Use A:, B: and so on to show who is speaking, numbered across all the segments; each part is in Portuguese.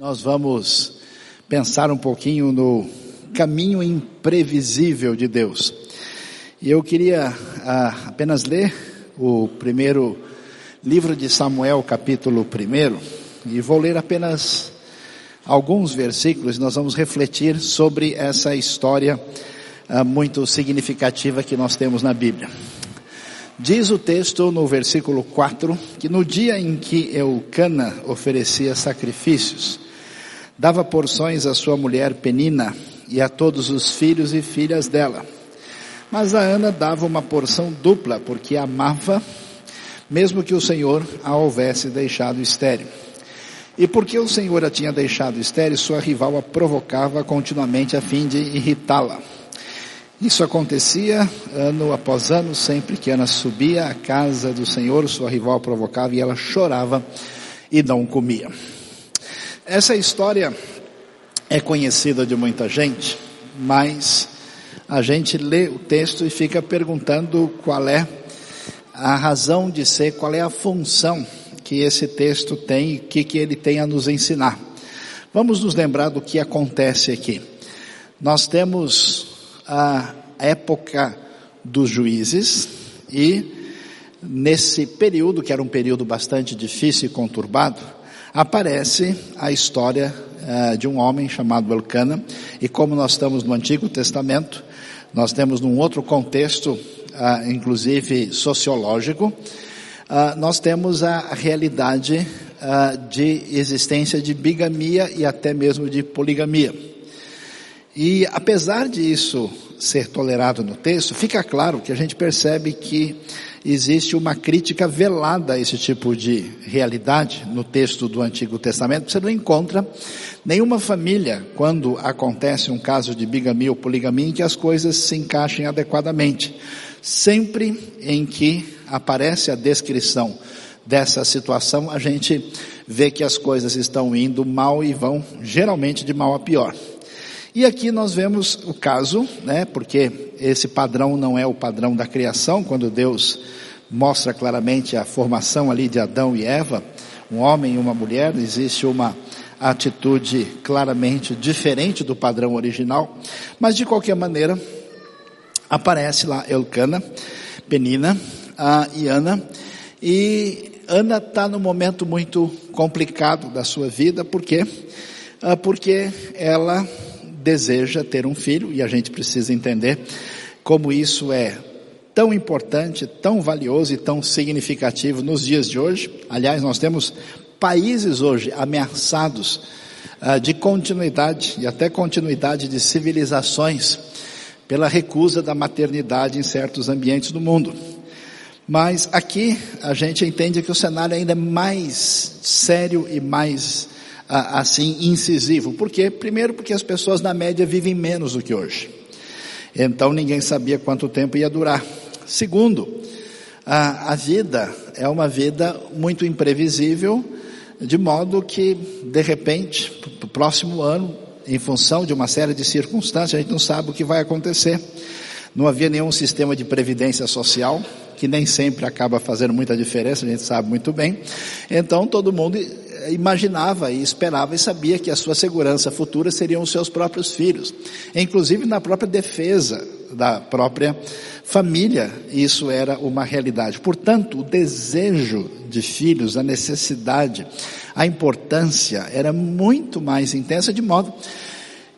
A: Nós vamos pensar um pouquinho no caminho imprevisível de Deus. E eu queria ah, apenas ler o primeiro livro de Samuel, capítulo 1, e vou ler apenas alguns versículos, nós vamos refletir sobre essa história ah, muito significativa que nós temos na Bíblia. Diz o texto no versículo 4 que no dia em que Eucana oferecia sacrifícios, dava porções à sua mulher Penina e a todos os filhos e filhas dela. Mas a Ana dava uma porção dupla, porque amava, mesmo que o Senhor a houvesse deixado estéril. E porque o Senhor a tinha deixado estéril, sua rival a provocava continuamente a fim de irritá-la. Isso acontecia ano após ano, sempre que Ana subia à casa do Senhor, sua rival a provocava e ela chorava e não comia. Essa história é conhecida de muita gente, mas a gente lê o texto e fica perguntando qual é a razão de ser, qual é a função que esse texto tem e o que, que ele tem a nos ensinar. Vamos nos lembrar do que acontece aqui. Nós temos a época dos juízes e nesse período, que era um período bastante difícil e conturbado, aparece a história uh, de um homem chamado Elcana, e como nós estamos no Antigo Testamento, nós temos num outro contexto, uh, inclusive sociológico, uh, nós temos a realidade de existência de bigamia e até mesmo de poligamia. E apesar disso ser tolerado no texto, fica claro que a gente percebe que existe uma crítica velada a esse tipo de realidade no texto do Antigo Testamento. Você não encontra nenhuma família, quando acontece um caso de bigamia ou poligamia, em que as coisas se encaixem adequadamente. Sempre em que aparece a descrição dessa situação, a gente vê que as coisas estão indo mal e vão geralmente de mal a pior. E aqui nós vemos o caso, né, porque esse padrão não é o padrão da criação, quando Deus mostra claramente a formação ali de Adão e Eva, um homem e uma mulher, existe uma atitude claramente diferente do padrão original, mas de qualquer maneira, aparece lá Elcana, Penina a, e Ana, e Ana está num momento muito complicado da sua vida, por quê? Ah, porque ela deseja ter um filho, e a gente precisa entender como isso é tão importante, tão valioso e tão significativo nos dias de hoje. Aliás, nós temos países hoje ameaçados uh, de continuidade e até continuidade de civilizações pela recusa da maternidade em certos ambientes do mundo. Mas aqui a gente entende que o cenário ainda é mais sério e mais assim incisivo. Por quê? Primeiro porque as pessoas na média vivem menos do que hoje. Então ninguém sabia quanto tempo ia durar. Segundo, a, a vida é uma vida muito imprevisível, de modo que, de repente, para o próximo ano, em função de uma série de circunstâncias, a gente não sabe o que vai acontecer. Não havia nenhum sistema de previdência social, que nem sempre acaba fazendo muita diferença, a gente sabe muito bem. Então todo mundo imaginava e esperava e sabia que a sua segurança futura seriam os seus próprios filhos. Inclusive na própria defesa da própria família, isso era uma realidade. Portanto, o desejo de filhos, a necessidade, a importância era muito mais intensa, de modo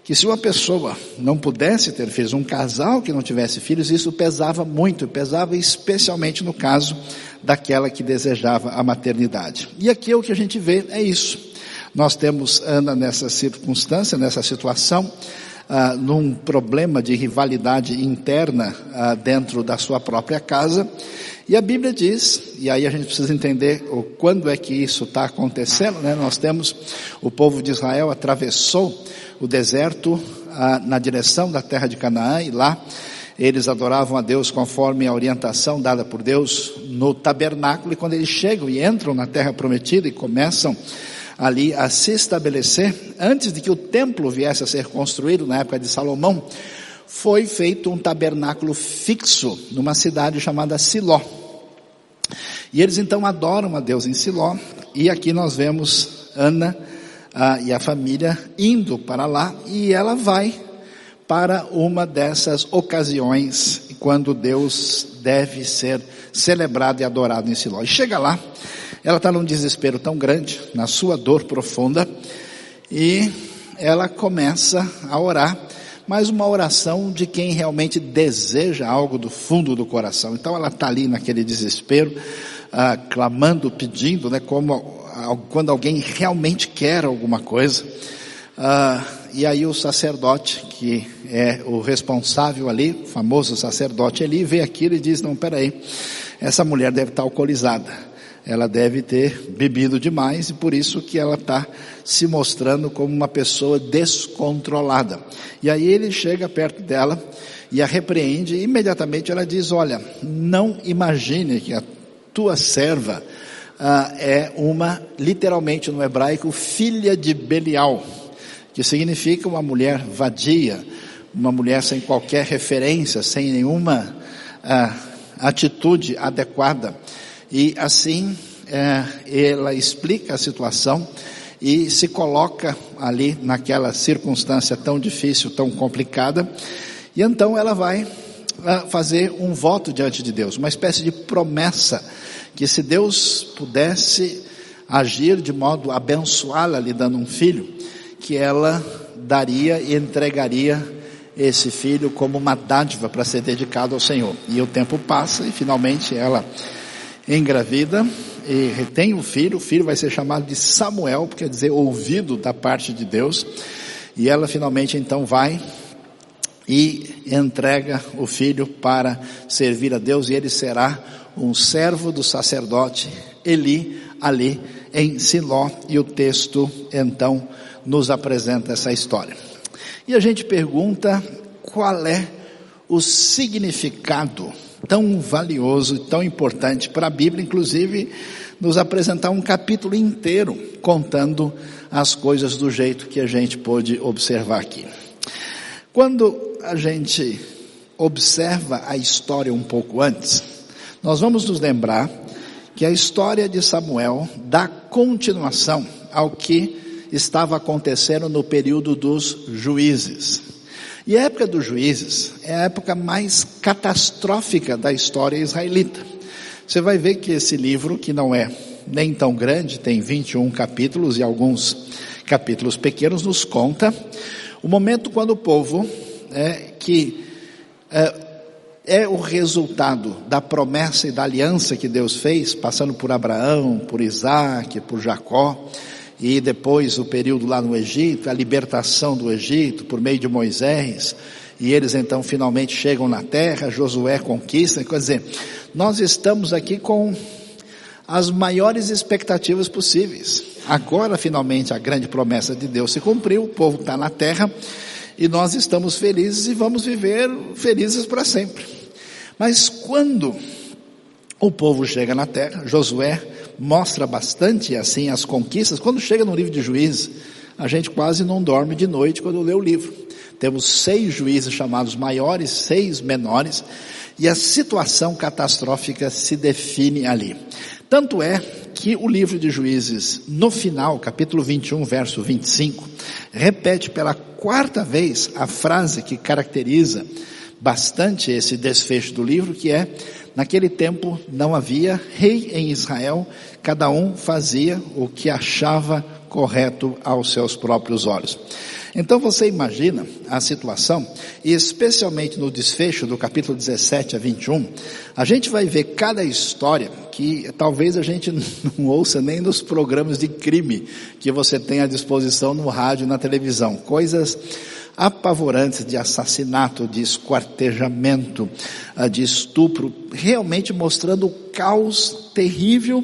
A: que se uma pessoa não pudesse ter filhos, um casal que não tivesse filhos, isso pesava muito, pesava especialmente no caso daquela que desejava a maternidade. E aqui o que a gente vê é isso. Nós temos Ana nessa circunstância, nessa situação, ah, num problema de rivalidade interna ah, dentro da sua própria casa. E a Bíblia diz, e aí a gente precisa entender o, quando é que isso está acontecendo, né? Nós temos o povo de Israel atravessou o deserto ah, na direção da terra de Canaã e lá eles adoravam a Deus conforme a orientação dada por Deus no tabernáculo, e quando eles chegam e entram na terra prometida e começam ali a se estabelecer, antes de que o templo viesse a ser construído na época de Salomão, foi feito um tabernáculo fixo numa cidade chamada Siló. E eles então adoram a Deus em Siló, e aqui nós vemos Ana ah, e a família indo para lá e ela vai para uma dessas ocasiões quando Deus deve ser celebrado e adorado em Siló. E chega lá, ela está num desespero tão grande, na sua dor profunda, e ela começa a orar, mas uma oração de quem realmente deseja algo do fundo do coração. Então ela está ali naquele desespero, ah, clamando, pedindo, né, como quando alguém realmente quer alguma coisa. Ah, e aí o sacerdote, que é o responsável ali, o famoso sacerdote ali, vê aquilo e diz, não, peraí, essa mulher deve estar alcoolizada. Ela deve ter bebido demais e por isso que ela está se mostrando como uma pessoa descontrolada. E aí ele chega perto dela e a repreende e imediatamente ela diz, olha, não imagine que a tua serva ah, é uma, literalmente no hebraico, filha de Belial, que significa uma mulher vadia, uma mulher sem qualquer referência, sem nenhuma ah, atitude adequada. E assim eh, ela explica a situação e se coloca ali naquela circunstância tão difícil, tão complicada, e então ela vai ah, fazer um voto diante de Deus, uma espécie de promessa que se Deus pudesse agir de modo a abençoá-la lhe dando um filho, que ela daria e entregaria esse filho como uma dádiva para ser dedicado ao Senhor. E o tempo passa e finalmente ela engravida e retém o filho, o filho vai ser chamado de Samuel, que quer dizer ouvido da parte de Deus, e ela finalmente então vai e entrega o filho para servir a Deus e ele será um servo do sacerdote Eli ali em Siló e o texto então nos apresenta essa história. E a gente pergunta qual é o significado tão valioso, tão importante para a Bíblia, inclusive nos apresentar um capítulo inteiro contando as coisas do jeito que a gente pôde observar aqui. Quando a gente observa a história um pouco antes, nós vamos nos lembrar que a história de Samuel dá continuação ao que estava acontecendo no período dos juízes. E a época dos juízes é a época mais catastrófica da história israelita. Você vai ver que esse livro, que não é nem tão grande, tem 21 capítulos e alguns capítulos pequenos, nos conta o momento quando o povo é, que é, é o resultado da promessa e da aliança que Deus fez, passando por Abraão, por Isaac, por Jacó, e depois o período lá no Egito, a libertação do Egito por meio de Moisés, e eles então finalmente chegam na terra, Josué conquista, quer dizer, nós estamos aqui com as maiores expectativas possíveis. Agora finalmente a grande promessa de Deus se cumpriu, o povo está na terra, e nós estamos felizes e vamos viver felizes para sempre. Mas quando o povo chega na terra, Josué mostra bastante assim as conquistas. Quando chega no livro de juízes, a gente quase não dorme de noite quando lê o livro. Temos seis juízes chamados maiores, seis menores, e a situação catastrófica se define ali. Tanto é que o livro de Juízes, no final, capítulo 21, verso 25, repete pela quarta vez a frase que caracteriza bastante esse desfecho do livro, que é, naquele tempo não havia rei em Israel, cada um fazia o que achava correto aos seus próprios olhos. Então você imagina a situação, e especialmente no desfecho do capítulo 17 a 21, a gente vai ver cada história que talvez a gente não ouça nem nos programas de crime que você tem à disposição no rádio na televisão. Coisas apavorantes de assassinato, de esquartejamento, ah, de estupro, realmente mostrando o caos terrível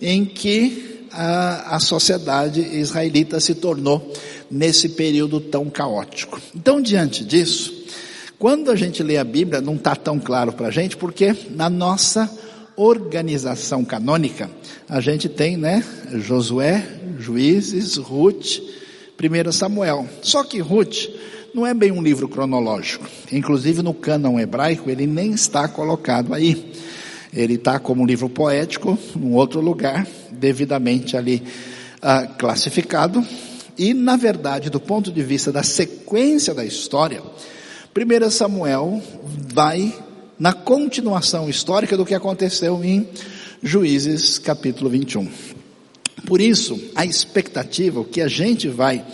A: em que a, a sociedade israelita se tornou nesse período tão caótico. Então, diante disso, quando a gente lê a Bíblia, não está tão claro para a gente, porque na nossa organização canônica, a gente tem, né, Josué, Juízes, Ruth, 1 Samuel. Só que Ruth não é bem um livro cronológico. Inclusive no cânon hebraico ele nem está colocado aí. Ele está como um livro poético, num outro lugar, devidamente ali uh, classificado, E, na verdade, do ponto de vista da sequência da história, 1 Samuel vai na continuação histórica do que aconteceu em Juízes capítulo 21. Por isso, a expectativa, o que a gente vai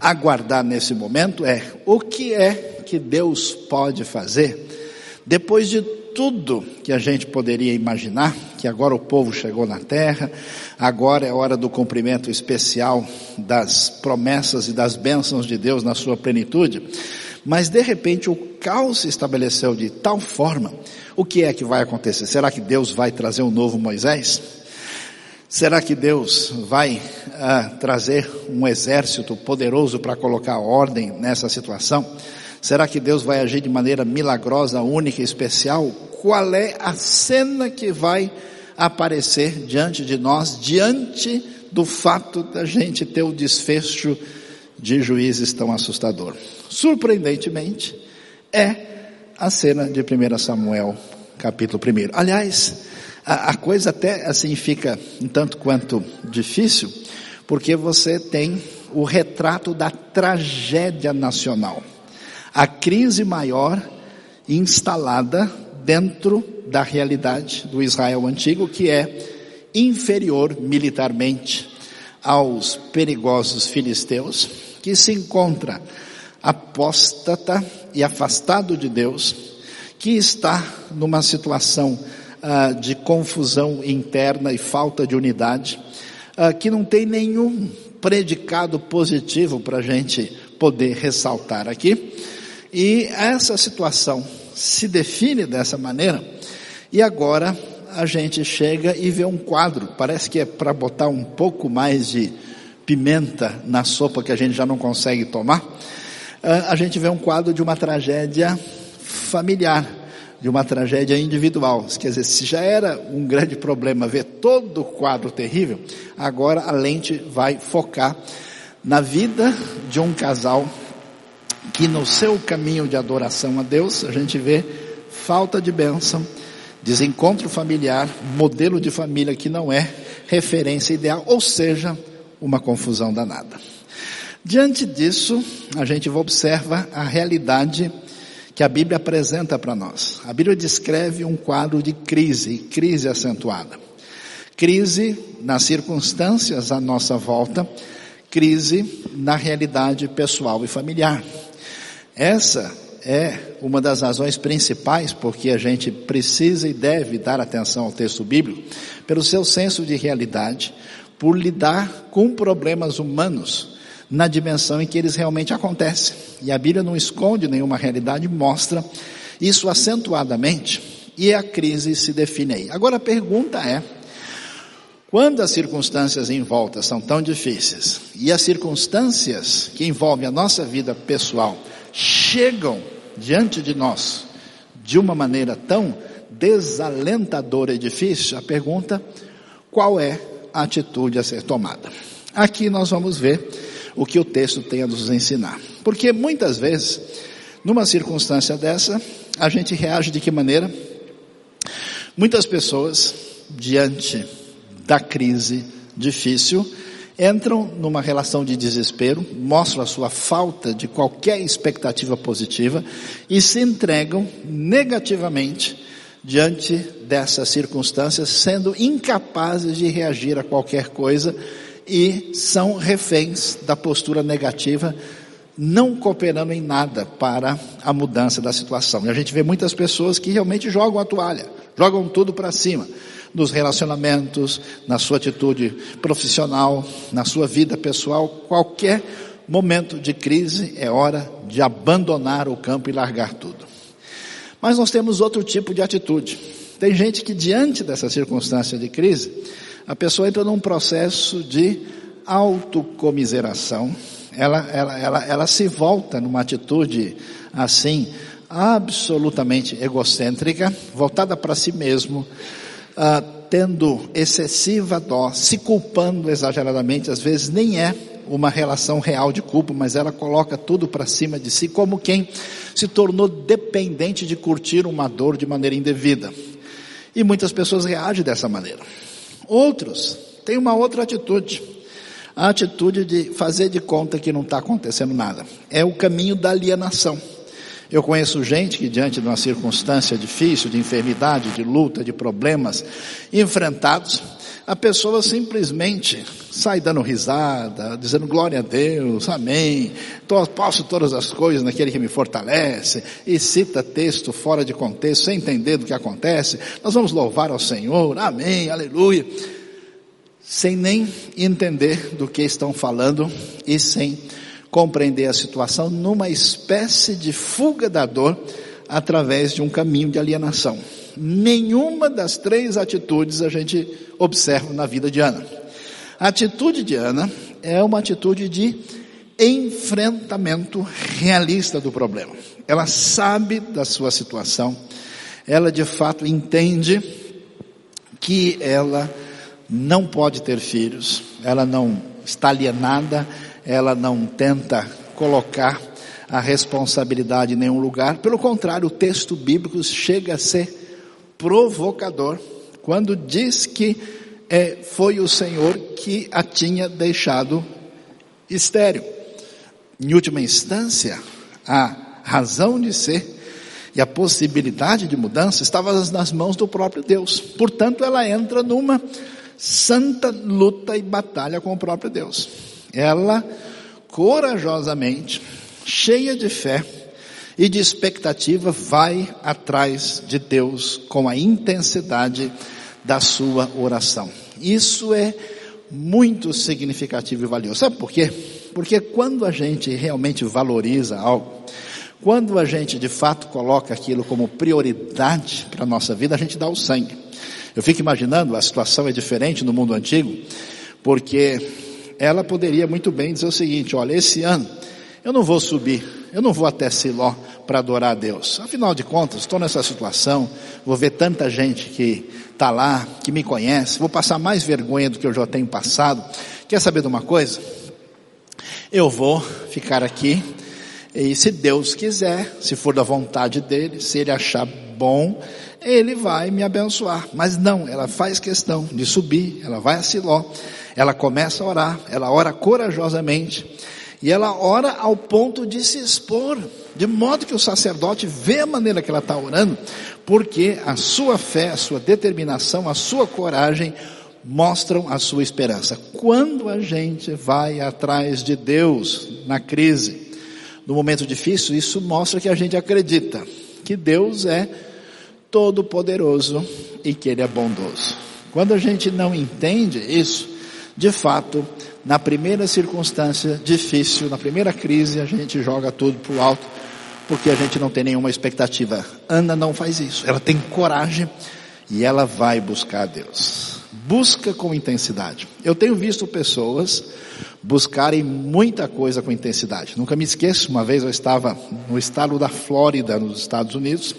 A: aguardar nesse momento é o que é que Deus pode fazer depois de tudo que a gente poderia imaginar, que agora o povo chegou na terra, agora é hora do cumprimento especial das promessas e das bênçãos de Deus na sua plenitude, mas de repente o caos se estabeleceu de tal forma, o que é que vai acontecer? Será que Deus vai trazer um novo Moisés? Será que Deus vai ah, trazer um exército poderoso para colocar ordem nessa situação? Será que Deus vai agir de maneira milagrosa, única e especial? Qual é a cena que vai aparecer diante de nós, diante do fato da gente ter o desfecho de juízes tão assustador? Surpreendentemente, é a cena de 1 Samuel, capítulo 1. Aliás, a, a coisa até assim fica um tanto quanto difícil, porque você tem o retrato da tragédia nacional a crise maior instalada dentro da realidade do Israel antigo, que é inferior militarmente aos perigosos filisteus, que se encontra apóstata e afastado de Deus, que está numa situação ah, de confusão interna e falta de unidade, ah, que não tem nenhum predicado positivo para a gente poder ressaltar aqui, e essa situação se define dessa maneira, e agora a gente chega e vê um quadro, parece que é para botar um pouco mais de pimenta na sopa que a gente já não consegue tomar. Ah, a gente vê um quadro de uma tragédia familiar, de uma tragédia individual. Quer dizer, se já era um grande problema ver todo o quadro terrível, agora a lente vai focar na vida de um casal que no seu caminho de adoração a Deus, a gente vê falta de bênção, desencontro familiar, modelo de família que não é referência ideal, ou seja, uma confusão danada. Diante disso, a gente observa a realidade que a Bíblia apresenta para nós. A Bíblia descreve um quadro de crise, crise acentuada. Crise nas circunstâncias à nossa volta, crise na realidade pessoal e familiar. Essa é uma das razões principais porque a gente precisa e deve dar atenção ao texto bíblico, pelo seu senso de realidade, por lidar com problemas humanos na dimensão em que eles realmente acontecem. E a Bíblia não esconde nenhuma realidade, mostra isso acentuadamente, e a crise se define aí. Agora a pergunta é, quando as circunstâncias em volta são tão difíceis, e as circunstâncias que envolvem a nossa vida pessoal chegam diante de nós de uma maneira tão desalentadora e difícil, a pergunta, qual é a atitude a ser tomada? Aqui nós vamos ver o que o texto tem a nos ensinar. Porque muitas vezes, numa circunstância dessa, a gente reage de que maneira? Muitas pessoas, diante da crise difícil, entram numa relação de desespero, mostram a sua falta de qualquer expectativa positiva e se entregam negativamente diante dessas circunstâncias, sendo incapazes de reagir a qualquer coisa e são reféns da postura negativa, não cooperando em nada para a mudança da situação. E a gente vê muitas pessoas que realmente jogam a toalha, jogam tudo para cima nos relacionamentos, na sua atitude profissional, na sua vida pessoal, qualquer momento de crise é hora de abandonar o campo e largar tudo. Mas nós temos outro tipo de atitude. Tem gente que diante dessa circunstância de crise, a pessoa entra num processo de autocomiseração, ela, ela, ela, ela se volta numa atitude assim, absolutamente egocêntrica, voltada para si mesmo, ah, tendo excessiva dó, se culpando exageradamente, às vezes nem é uma relação real de culpa, mas ela coloca tudo para cima de si, como quem se tornou dependente de curtir uma dor de maneira indevida. E muitas pessoas reagem dessa maneira. Outros têm uma outra atitude. A atitude de fazer de conta que não está acontecendo nada. É o caminho da alienação. Eu conheço gente que, diante de uma circunstância difícil, de enfermidade, de luta, de problemas enfrentados, a pessoa simplesmente sai dando risada, dizendo glória a Deus, amém, posso todas as coisas naquele que me fortalece, e cita texto fora de contexto, sem entender do que acontece, nós vamos louvar ao Senhor, amém, aleluia, sem nem entender do que estão falando e sem compreender a situação numa espécie de fuga da dor através de um caminho de alienação. Nenhuma das três atitudes a gente observa na vida de Ana. A atitude de Ana é uma atitude de enfrentamento realista do problema. Ela sabe da sua situação, ela de fato entende que ela não pode ter filhos, ela não está alienada, ela não tenta colocar a responsabilidade em nenhum lugar, pelo contrário, o texto bíblico chega a ser provocador quando diz que é, foi o Senhor que a tinha deixado estéril. Em última instância, a razão de ser e a possibilidade de mudança estava nas mãos do próprio Deus. Portanto, ela entra numa santa luta e batalha com o próprio Deus. Ela corajosamente, cheia de fé, e de expectativa vai atrás de Deus com a intensidade da sua oração. Isso é muito significativo e valioso. Sabe por quê? Porque quando a gente realmente valoriza algo, quando a gente de fato coloca aquilo como prioridade para a nossa vida, a gente dá o sangue. Eu fico imaginando, a situação é diferente no mundo antigo, porque ela poderia muito bem dizer o seguinte: olha, esse ano eu não vou subir, eu não vou até Siló para adorar a Deus. Afinal de contas, estou nessa situação, vou ver tanta gente que está lá, que me conhece, vou passar mais vergonha do que eu já tenho passado. Quer saber de uma coisa? Eu vou ficar aqui e se Deus quiser, se for da vontade dele, se ele achar bom, ele vai me abençoar. Mas não, ela faz questão de subir, ela vai a Siló, ela começa a orar, ela ora corajosamente e ela ora ao ponto de se expor, de modo que o sacerdote vê a maneira que ela está orando, porque a sua fé, a sua determinação, a sua coragem mostram a sua esperança. Quando a gente vai atrás de Deus na crise, no momento difícil, isso mostra que a gente acredita que Deus é todo poderoso e que Ele é bondoso. Quando a gente não entende isso, de fato, na primeira circunstância difícil, na primeira crise, a gente joga tudo para o alto, porque a gente não tem nenhuma expectativa. Ana não faz isso. Ela tem coragem e ela vai buscar a Deus. Busca com intensidade. Eu tenho visto pessoas buscarem muita coisa com intensidade. Nunca me esqueço, uma vez eu estava no estado da Flórida, nos Estados Unidos,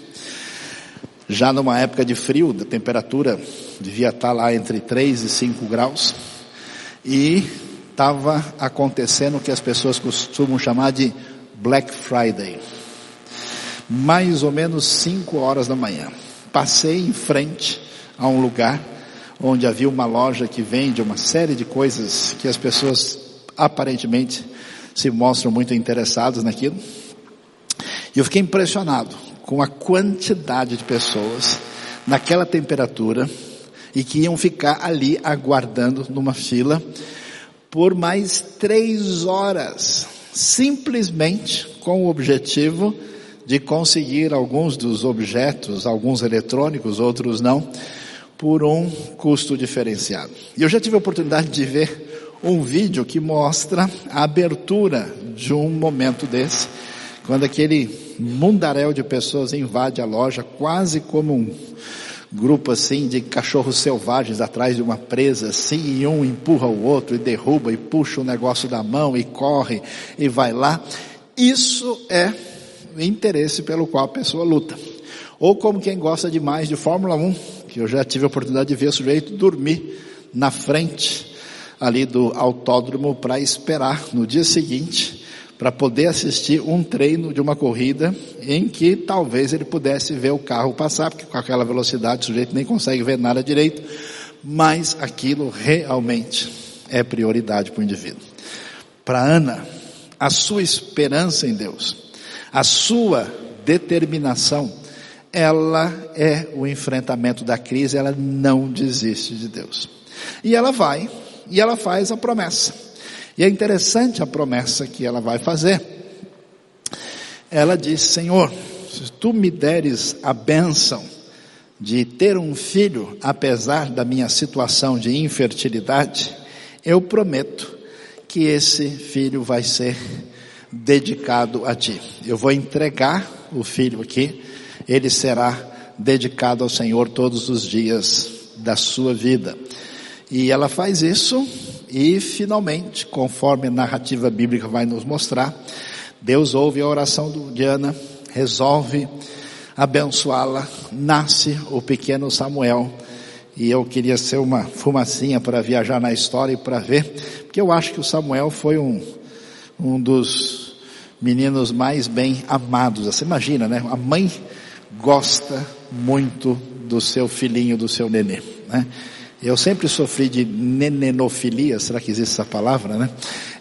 A: já numa época de frio, da temperatura devia estar lá entre 3 e 5 graus, e estava acontecendo o que as pessoas costumam chamar de Black Friday. Mais ou menos 5 horas da manhã. Passei em frente a um lugar onde havia uma loja que vende uma série de coisas que as pessoas aparentemente se mostram muito interessadas naquilo. E eu fiquei impressionado com a quantidade de pessoas naquela temperatura e que iam ficar ali aguardando numa fila por mais três horas, simplesmente com o objetivo de conseguir alguns dos objetos, alguns eletrônicos, outros não, por um custo diferenciado. E eu já tive a oportunidade de ver um vídeo que mostra a abertura de um momento desse, quando aquele mundaréu de pessoas invade a loja quase como um grupo assim de cachorros selvagens atrás de uma presa assim, e um empurra o outro e derruba e puxa o negócio da mão e corre e vai lá. Isso é o interesse pelo qual a pessoa luta. Ou como quem gosta demais de Fórmula 1, que eu já tive a oportunidade de ver o sujeito dormir na frente ali do autódromo para esperar no dia seguinte para poder assistir um treino de uma corrida em que talvez ele pudesse ver o carro passar, porque com aquela velocidade o sujeito nem consegue ver nada direito, mas aquilo realmente é prioridade para o indivíduo. Para Ana, a sua esperança em Deus, a sua determinação, ela é o enfrentamento da crise, ela não desiste de Deus. E ela vai, e ela faz a promessa. E é interessante a promessa que ela vai fazer. Ela diz: Senhor, se tu me deres a bênção de ter um filho, apesar da minha situação de infertilidade, eu prometo que esse filho vai ser dedicado a ti. Eu vou entregar o filho aqui, ele será dedicado ao Senhor todos os dias da sua vida. E ela faz isso e finalmente, conforme a narrativa bíblica vai nos mostrar, Deus ouve a oração de Ana, resolve abençoá-la, nasce o pequeno Samuel. E eu queria ser uma fumacinha para viajar na história e para ver, porque eu acho que o Samuel foi um, um dos meninos mais bem amados. Você imagina, né? A mãe gosta muito do seu filhinho, do seu nenê, né? Eu sempre sofri de nenenofilia, será que existe essa palavra, né?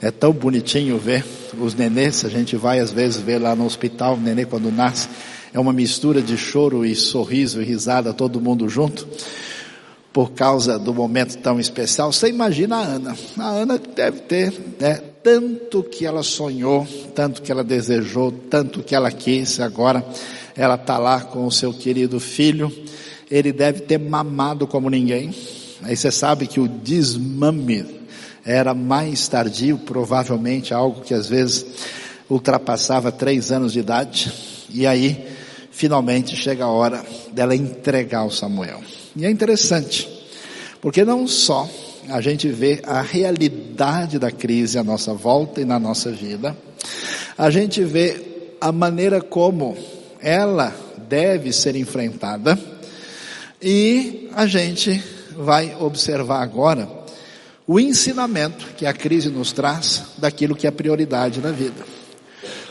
A: É tão bonitinho ver os nenês, a gente vai às vezes ver lá no hospital, o nenê quando nasce, é uma mistura de choro e sorriso e risada, todo mundo junto, por causa do momento tão especial. Você imagina a Ana, a Ana deve ter, né, tanto que ela sonhou, tanto que ela desejou, tanto que ela quis, agora ela está lá com o seu querido filho, ele deve ter mamado como ninguém, Aí você sabe que o desmame era mais tardio, provavelmente algo que às vezes ultrapassava três anos de idade. E aí, finalmente chega a hora dela entregar o Samuel. E é interessante, porque não só a gente vê a realidade da crise à nossa volta e na nossa vida, a gente vê a maneira como ela deve ser enfrentada, e a gente vai observar agora o ensinamento que a crise nos traz daquilo que é prioridade na vida.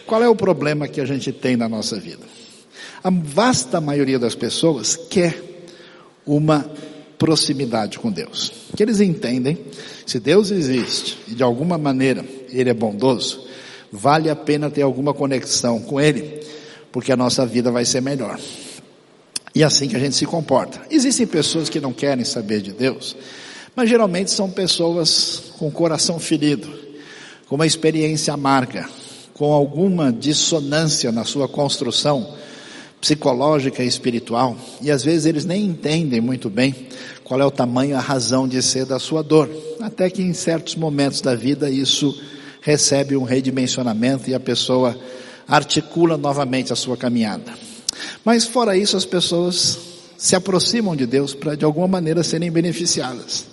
A: Qual é o problema que a gente tem na nossa vida? A vasta maioria das pessoas quer uma proximidade com Deus. Que eles entendem, se Deus existe e de alguma maneira Ele é bondoso, vale a pena ter alguma conexão com Ele, porque a nossa vida vai ser melhor. E é assim que a gente se comporta. Existem pessoas que não querem saber de Deus, mas geralmente são pessoas com coração ferido, com uma experiência amarga, com alguma dissonância na sua construção psicológica e espiritual, e às vezes eles nem entendem muito bem qual é o tamanho, a razão de ser da sua dor, até que em certos momentos da vida isso recebe um redimensionamento e a pessoa articula novamente a sua caminhada. Mas fora isso, as pessoas se aproximam de Deus para de alguma maneira serem beneficiadas.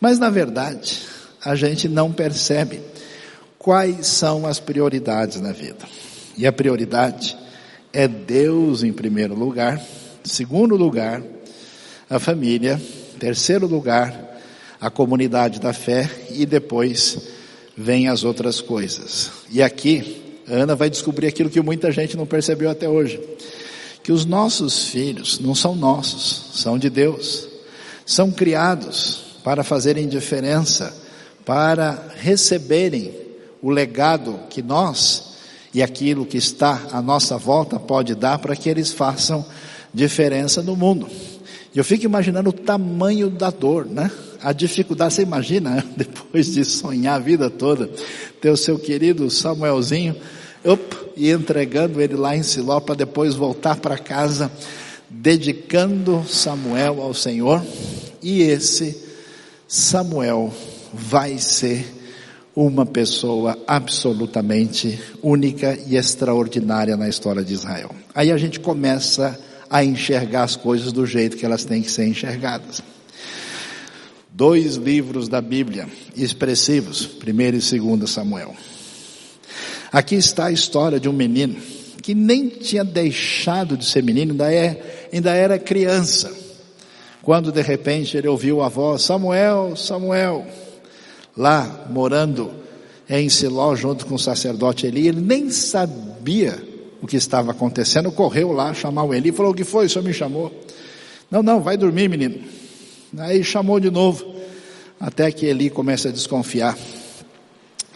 A: Mas na verdade, a gente não percebe quais são as prioridades na vida. E a prioridade é Deus em primeiro lugar, segundo lugar, a família, terceiro lugar, a comunidade da fé e depois vem as outras coisas. E aqui, Ana vai descobrir aquilo que muita gente não percebeu até hoje que os nossos filhos não são nossos, são de Deus. São criados para fazerem diferença, para receberem o legado que nós e aquilo que está à nossa volta pode dar para que eles façam diferença no mundo. Eu fico imaginando o tamanho da dor, né? A dificuldade, você imagina, depois de sonhar a vida toda, ter o seu querido Samuelzinho e entregando ele lá em Siló para depois voltar para casa, dedicando Samuel ao Senhor. E esse Samuel vai ser uma pessoa absolutamente única e extraordinária na história de Israel. Aí a gente começa a enxergar as coisas do jeito que elas têm que ser enxergadas. Dois livros da Bíblia expressivos, primeiro e segundo Samuel. Aqui está a história de um menino que nem tinha deixado de ser menino, ainda, é, ainda era criança. Quando de repente ele ouviu a voz, Samuel, Samuel, lá morando em Siló junto com o sacerdote Eli, ele nem sabia o que estava acontecendo, correu lá chamar o Eli falou, o que foi, o senhor me chamou? Não, não, vai dormir menino. Aí chamou de novo. até que Eli começa a desconfiar.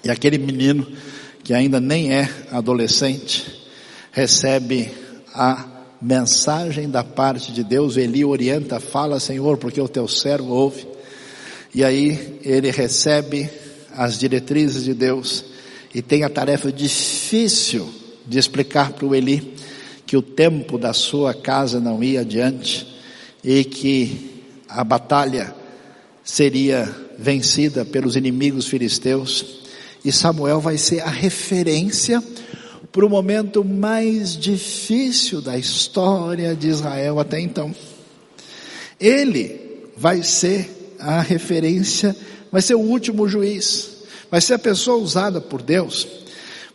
A: E aquele menino, que ainda nem é adolescente, recebe a mensagem da parte de Deus. Eli orienta, fala, Senhor, porque o teu servo ouve. E aí ele recebe as diretrizes de Deus e tem a tarefa difícil de explicar para o Eli que o tempo da sua casa não ia adiante e que a batalha seria vencida pelos inimigos filisteus. E Samuel vai ser a referência para o momento mais difícil da história de Israel até então. Ele vai ser a referência, vai ser o último juiz, vai ser a pessoa usada por Deus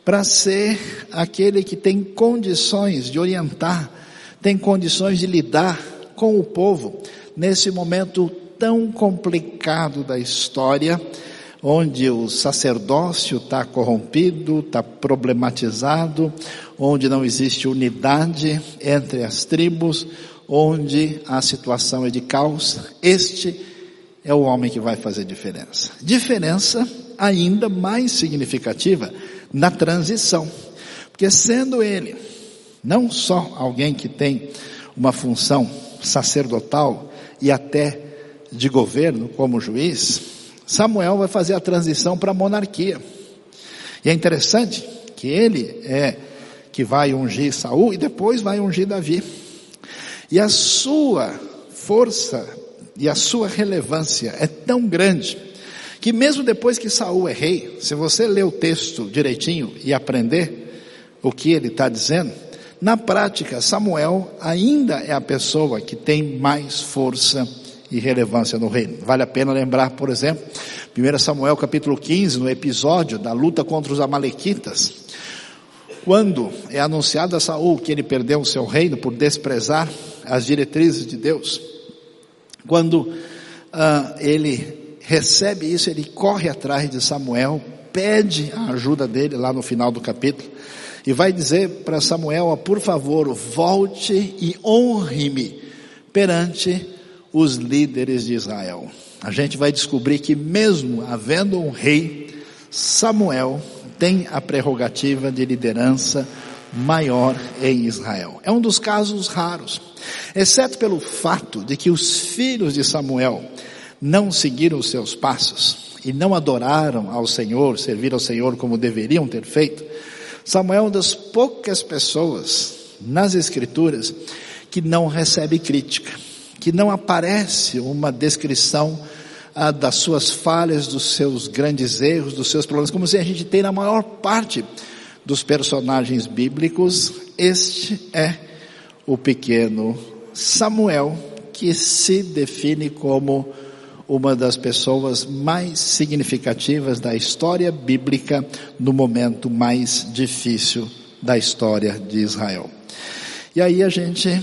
A: para ser aquele que tem condições de orientar, tem condições de lidar com o povo nesse momento tão complicado da história, onde o sacerdócio está corrompido, está problematizado, onde não existe unidade entre as tribos, onde a situação é de caos. Este é o homem que vai fazer diferença. Diferença ainda mais significativa na transição. Porque sendo ele não só alguém que tem uma função sacerdotal e até de governo como juiz, Samuel vai fazer a transição para a monarquia. E é interessante que ele é que vai ungir Saul e depois vai ungir Davi. E a sua força e a sua relevância é tão grande que mesmo depois que Saul é rei, se você ler o texto direitinho e aprender o que ele está dizendo, na prática Samuel ainda é a pessoa que tem mais força e relevância no reino. Vale a pena lembrar, por exemplo, 1 Samuel capítulo 15, no episódio da luta contra os amalequitas, quando é anunciado a Saul que ele perdeu o seu reino por desprezar as diretrizes de Deus, quando uh, ele recebe isso, ele corre atrás de Samuel, pede a ajuda dele lá no final do capítulo, e vai dizer para Samuel, por favor, volte e honre-me perante os líderes de Israel. A gente vai descobrir que mesmo havendo um rei, Samuel tem a prerrogativa de liderança maior em Israel. É um dos casos raros, exceto pelo fato de que os filhos de Samuel não seguiram os seus passos e não adoraram ao Senhor, serviram ao Senhor como deveriam ter feito, Samuel é uma das poucas pessoas nas Escrituras que não recebe crítica, que não aparece uma descrição ah, das suas falhas, dos seus grandes erros, dos seus problemas, como se a gente tem na maior parte dos personagens bíblicos. Este é o pequeno Samuel que se define como uma das pessoas mais significativas da história bíblica no momento mais difícil da história de Israel. E aí a gente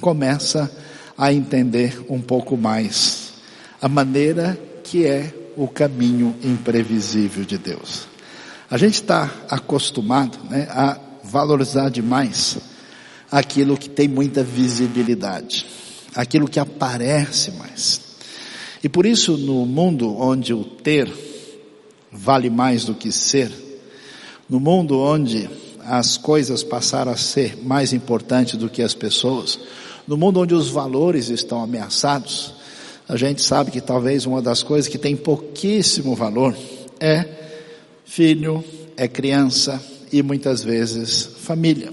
A: começa a entender um pouco mais a maneira que é o caminho imprevisível de Deus. A gente está acostumado né, a valorizar demais aquilo que tem muita visibilidade, aquilo que aparece mais. E por isso, no mundo onde o ter vale mais do que ser, no mundo onde as coisas passaram a ser mais importantes do que as pessoas, no mundo onde os valores estão ameaçados, a gente sabe que talvez uma das coisas que tem pouquíssimo valor é filho, é criança e muitas vezes família.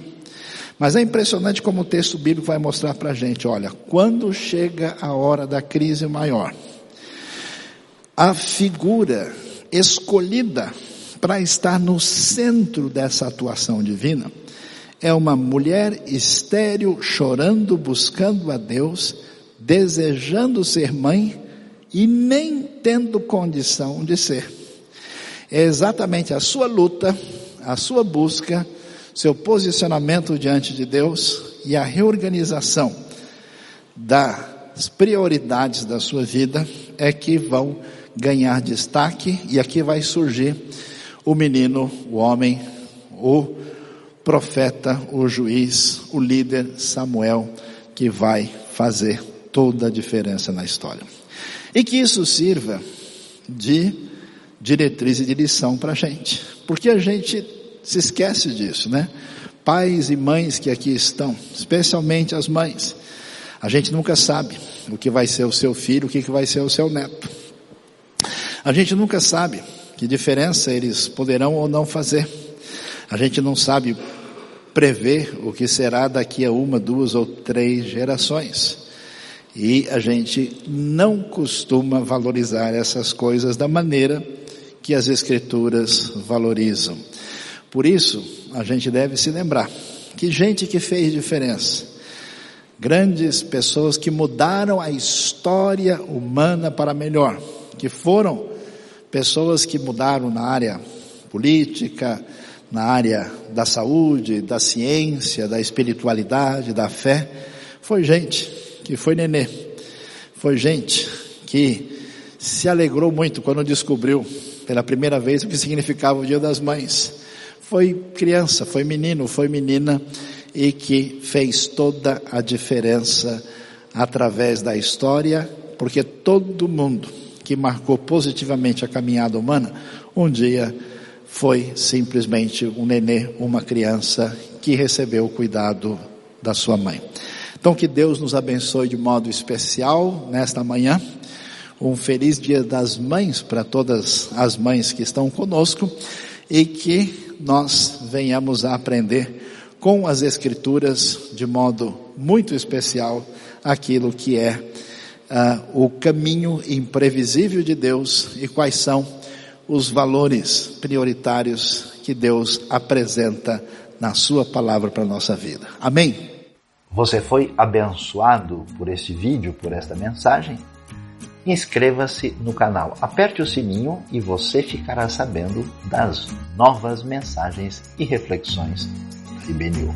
A: Mas é impressionante como o texto bíblico vai mostrar para a gente, olha, quando chega a hora da crise maior, a figura escolhida para estar no centro dessa atuação divina é uma mulher estéril, chorando, buscando a Deus, desejando ser mãe e nem tendo condição de ser. É exatamente a sua luta, a sua busca, seu posicionamento diante de Deus e a reorganização das prioridades da sua vida é que vão ganhar destaque e aqui vai surgir o menino, o homem, o profeta, o juiz, o líder Samuel, que vai fazer toda a diferença na história. E que isso sirva de diretriz e de lição para a gente. Porque a gente se esquece disso, né? Pais e mães que aqui estão, especialmente as mães, a gente nunca sabe o que vai ser o seu filho, o que vai ser o seu neto. A gente nunca sabe que diferença eles poderão ou não fazer. A gente não sabe prever o que será daqui a uma, duas ou três gerações. E a gente não costuma valorizar essas coisas da maneira que as Escrituras valorizam. Por isso, a gente deve se lembrar que gente que fez diferença, grandes pessoas que mudaram a história humana para melhor, que foram pessoas que mudaram na área política, na área da saúde, da ciência, da espiritualidade, da fé, foi gente que foi nenê, foi gente que se alegrou muito quando descobriu pela primeira vez o que significava o Dia das Mães. Foi criança, foi menino, foi menina e que fez toda a diferença através da história, porque todo mundo que marcou positivamente a caminhada humana, um dia foi simplesmente um nenê, uma criança que recebeu o cuidado da sua mãe. Então que Deus nos abençoe de modo especial nesta manhã. Um feliz dia das mães para todas as mães que estão conosco e que nós venhamos a aprender com as escrituras de modo muito especial aquilo que é uh, o caminho imprevisível de Deus e quais são os valores prioritários que Deus apresenta na Sua palavra para a nossa vida. Amém?
B: Você foi abençoado por este vídeo, por esta mensagem? Inscreva-se no canal, aperte o sininho e você ficará sabendo das novas mensagens e reflexões da IBNU.